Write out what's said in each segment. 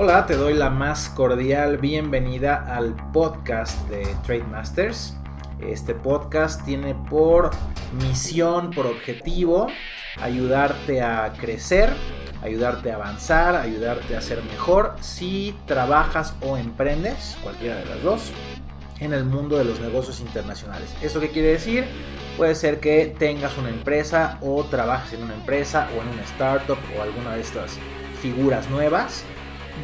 Hola, te doy la más cordial bienvenida al podcast de Trade Masters. Este podcast tiene por misión, por objetivo, ayudarte a crecer, ayudarte a avanzar, ayudarte a ser mejor si trabajas o emprendes, cualquiera de las dos, en el mundo de los negocios internacionales. ¿Esto qué quiere decir? Puede ser que tengas una empresa o trabajes en una empresa o en una startup o alguna de estas figuras nuevas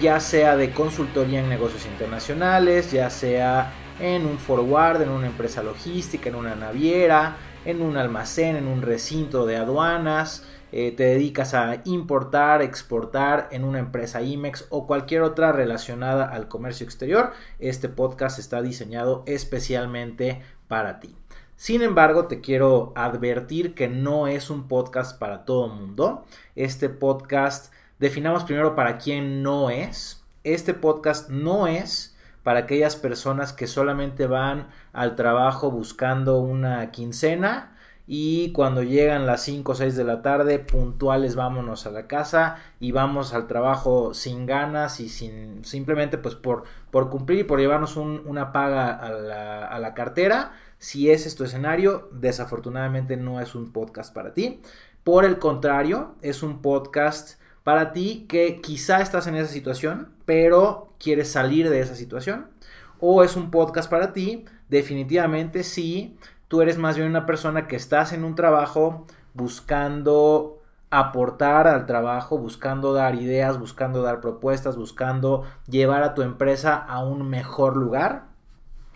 ya sea de consultoría en negocios internacionales, ya sea en un forward, en una empresa logística, en una naviera, en un almacén, en un recinto de aduanas, eh, te dedicas a importar, exportar en una empresa IMEX o cualquier otra relacionada al comercio exterior, este podcast está diseñado especialmente para ti. Sin embargo, te quiero advertir que no es un podcast para todo mundo. Este podcast definamos primero para quién no es. Este podcast no es para aquellas personas que solamente van al trabajo buscando una quincena y cuando llegan las 5 o 6 de la tarde puntuales vámonos a la casa y vamos al trabajo sin ganas y sin simplemente pues por, por cumplir y por llevarnos una paga a la, a la cartera si es tu escenario desafortunadamente no es un podcast para ti por el contrario es un podcast para ti que quizá estás en esa situación, pero quieres salir de esa situación. O es un podcast para ti, definitivamente si tú eres más bien una persona que estás en un trabajo buscando aportar al trabajo, buscando dar ideas, buscando dar propuestas, buscando llevar a tu empresa a un mejor lugar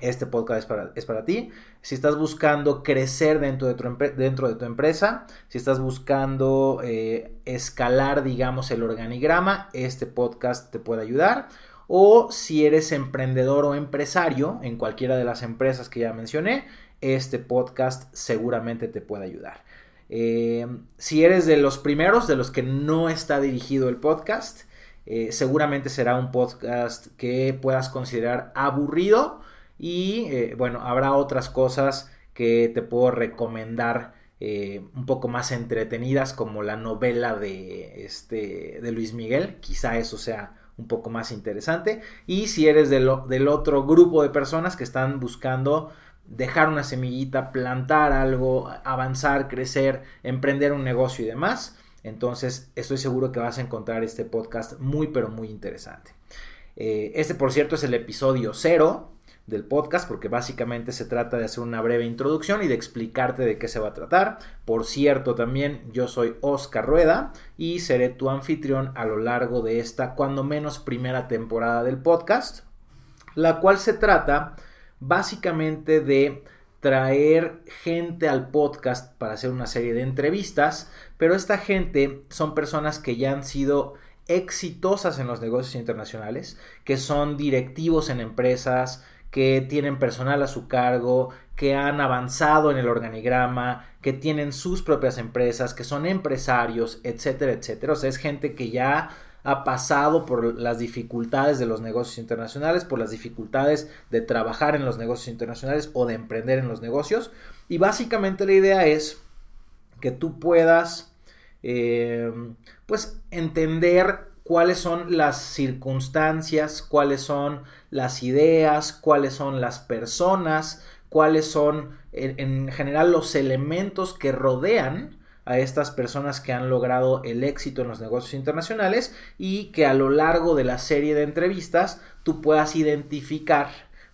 este podcast es para, es para ti. Si estás buscando crecer dentro de tu, dentro de tu empresa, si estás buscando eh, escalar, digamos, el organigrama, este podcast te puede ayudar. O si eres emprendedor o empresario en cualquiera de las empresas que ya mencioné, este podcast seguramente te puede ayudar. Eh, si eres de los primeros, de los que no está dirigido el podcast, eh, seguramente será un podcast que puedas considerar aburrido y eh, bueno, habrá otras cosas que te puedo recomendar eh, un poco más entretenidas como la novela de, este, de Luis Miguel. Quizá eso sea un poco más interesante. Y si eres del, del otro grupo de personas que están buscando dejar una semillita, plantar algo, avanzar, crecer, emprender un negocio y demás, entonces estoy seguro que vas a encontrar este podcast muy pero muy interesante. Eh, este por cierto es el episodio cero del podcast porque básicamente se trata de hacer una breve introducción y de explicarte de qué se va a tratar. Por cierto, también yo soy Oscar Rueda y seré tu anfitrión a lo largo de esta cuando menos primera temporada del podcast, la cual se trata básicamente de traer gente al podcast para hacer una serie de entrevistas, pero esta gente son personas que ya han sido exitosas en los negocios internacionales, que son directivos en empresas, que tienen personal a su cargo, que han avanzado en el organigrama, que tienen sus propias empresas, que son empresarios, etcétera, etcétera. O sea, es gente que ya ha pasado por las dificultades de los negocios internacionales, por las dificultades de trabajar en los negocios internacionales o de emprender en los negocios. Y básicamente la idea es que tú puedas, eh, pues, entender cuáles son las circunstancias, cuáles son las ideas, cuáles son las personas, cuáles son en, general los elementos que rodean a estas personas que han logrado el éxito en los negocios internacionales y que a lo largo de la serie de entrevistas tú puedas identificar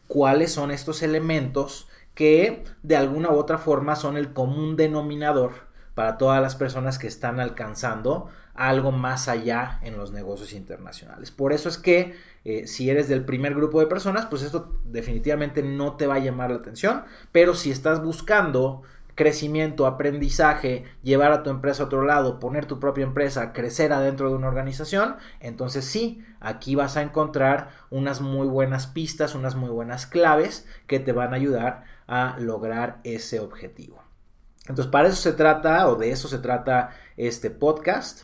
cuáles son estos elementos que de alguna u otra forma son el común denominador para todas las personas que están alcanzando algo más allá en los negocios internacionales. Por eso es que eh, si eres del primer grupo de personas, pues esto definitivamente no te va a llamar la atención, pero si estás buscando crecimiento, aprendizaje, llevar a tu empresa a otro lado, poner tu propia empresa, crecer adentro de una organización, entonces sí, aquí vas a encontrar unas muy buenas pistas, unas muy buenas claves que te van a ayudar a lograr ese objetivo. Entonces, para eso se trata, o de eso se trata este podcast.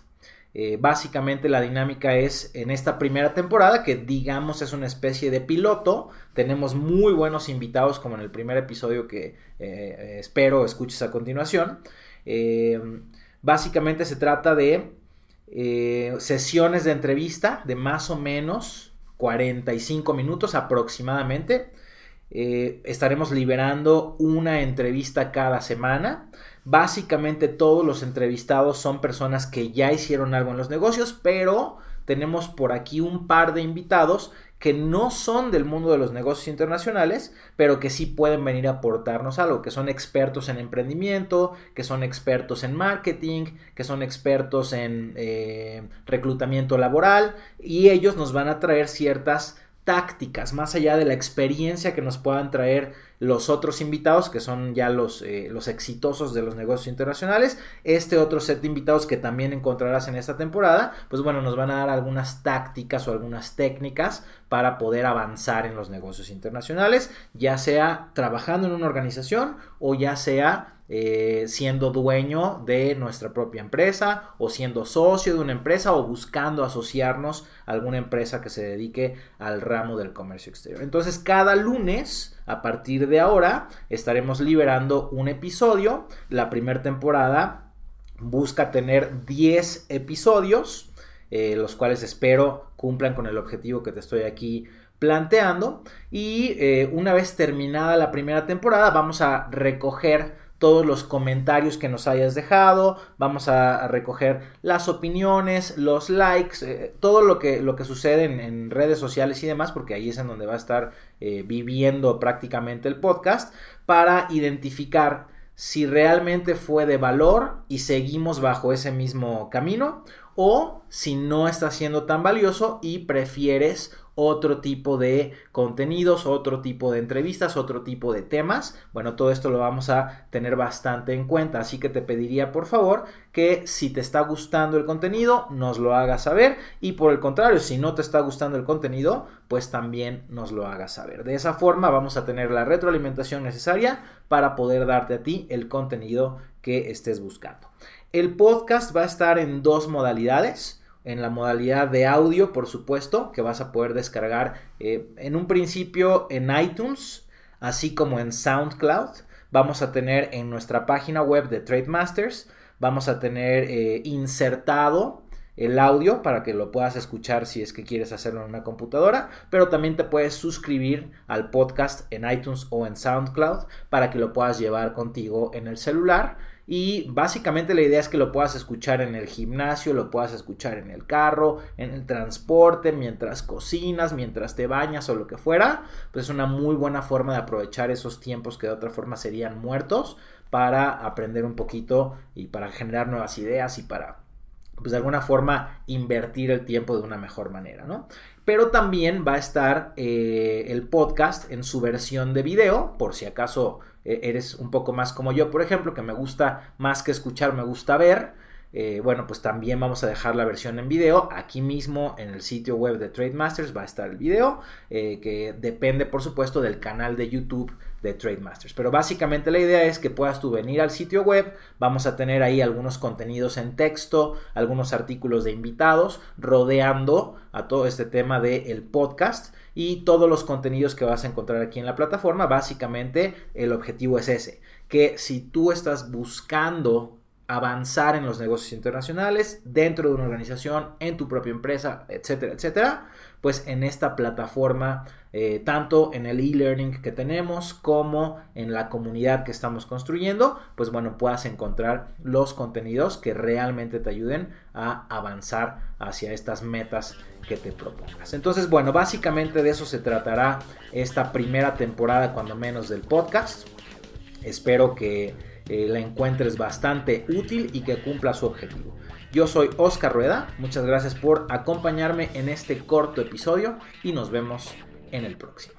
Eh, básicamente la dinámica es en esta primera temporada, que digamos es una especie de piloto. Tenemos muy buenos invitados, como en el primer episodio que eh, espero escuches a continuación. Eh, básicamente se trata de eh, sesiones de entrevista de más o menos 45 minutos aproximadamente. Eh, estaremos liberando una entrevista cada semana. Básicamente todos los entrevistados son personas que ya hicieron algo en los negocios, pero tenemos por aquí un par de invitados que no son del mundo de los negocios internacionales, pero que sí pueden venir a aportarnos algo, que son expertos en emprendimiento, que son expertos en marketing, que son expertos en eh, reclutamiento laboral, y ellos nos van a traer ciertas tácticas, más allá de la experiencia que nos puedan traer los otros invitados, que son ya los, eh, los exitosos de los negocios internacionales, este otro set de invitados que también encontrarás en esta temporada, pues bueno, nos van a dar algunas tácticas o algunas técnicas para poder avanzar en los negocios internacionales, ya sea trabajando en una organización o ya sea eh, siendo dueño de nuestra propia empresa o siendo socio de una empresa o buscando asociarnos a alguna empresa que se dedique al ramo del comercio exterior. Entonces cada lunes a partir de ahora estaremos liberando un episodio. La primera temporada busca tener 10 episodios, eh, los cuales espero cumplan con el objetivo que te estoy aquí planteando. Y eh, una vez terminada la primera temporada, vamos a recoger todos los comentarios que nos hayas dejado, vamos a, recoger las opiniones, los likes, eh, todo lo que, lo que sucede en, redes sociales y demás, porque ahí es en donde va a estar eh, viviendo prácticamente el podcast, para identificar si realmente fue de valor y seguimos bajo ese mismo camino o si no está siendo tan valioso y prefieres otro tipo de contenidos, otro tipo de entrevistas, otro tipo de temas. Bueno, todo esto lo vamos a tener bastante en cuenta, así que te pediría por favor que si te está gustando el contenido, nos lo hagas saber y por el contrario, si no te está gustando el contenido, pues también nos lo hagas saber. De esa forma vamos a tener la retroalimentación necesaria para poder darte a ti el contenido que estés buscando. El podcast va a estar en dos modalidades en la modalidad de audio, por supuesto, que vas a poder descargar eh, en un principio en iTunes, así como en SoundCloud. Vamos a tener en nuestra página web de Trademasters, vamos a tener eh, insertado el audio para que lo puedas escuchar si es que quieres hacerlo en una computadora, pero también te puedes suscribir al podcast en iTunes o en SoundCloud para que lo puedas llevar contigo en el celular y básicamente la idea es que lo puedas escuchar en el gimnasio, lo puedas escuchar en el carro, en el transporte, mientras cocinas, mientras te bañas o lo que fuera. Pues es una muy buena forma de aprovechar esos tiempos que de otra forma serían muertos para aprender un poquito y para generar nuevas ideas y para pues de alguna forma invertir el tiempo de una mejor manera, ¿no? Pero también va a estar eh, el podcast en su versión de video, por si acaso eh, eres un poco más como yo, por ejemplo, que me gusta más que escuchar, me gusta ver. Eh, bueno, pues también vamos a dejar la versión en video. Aquí mismo en el sitio web de Trademasters va a estar el video, eh, que depende por supuesto del canal de YouTube de Trademasters. Pero básicamente la idea es que puedas tú venir al sitio web, vamos a tener ahí algunos contenidos en texto, algunos artículos de invitados, rodeando a todo este tema del podcast y todos los contenidos que vas a encontrar aquí en la plataforma. Básicamente el objetivo es ese, que si tú estás buscando avanzar en los negocios internacionales, dentro de una organización, en tu propia empresa, etcétera, etcétera, pues en esta plataforma, eh, tanto en el e-learning que tenemos como en la comunidad que estamos construyendo, pues bueno, puedas encontrar los contenidos que realmente te ayuden a avanzar hacia estas metas que te propongas. Entonces, bueno, básicamente de eso se tratará esta primera temporada, cuando menos, del podcast. Espero que la encuentres bastante útil y que cumpla su objetivo. Yo soy Oscar Rueda, muchas gracias por acompañarme en este corto episodio y nos vemos en el próximo.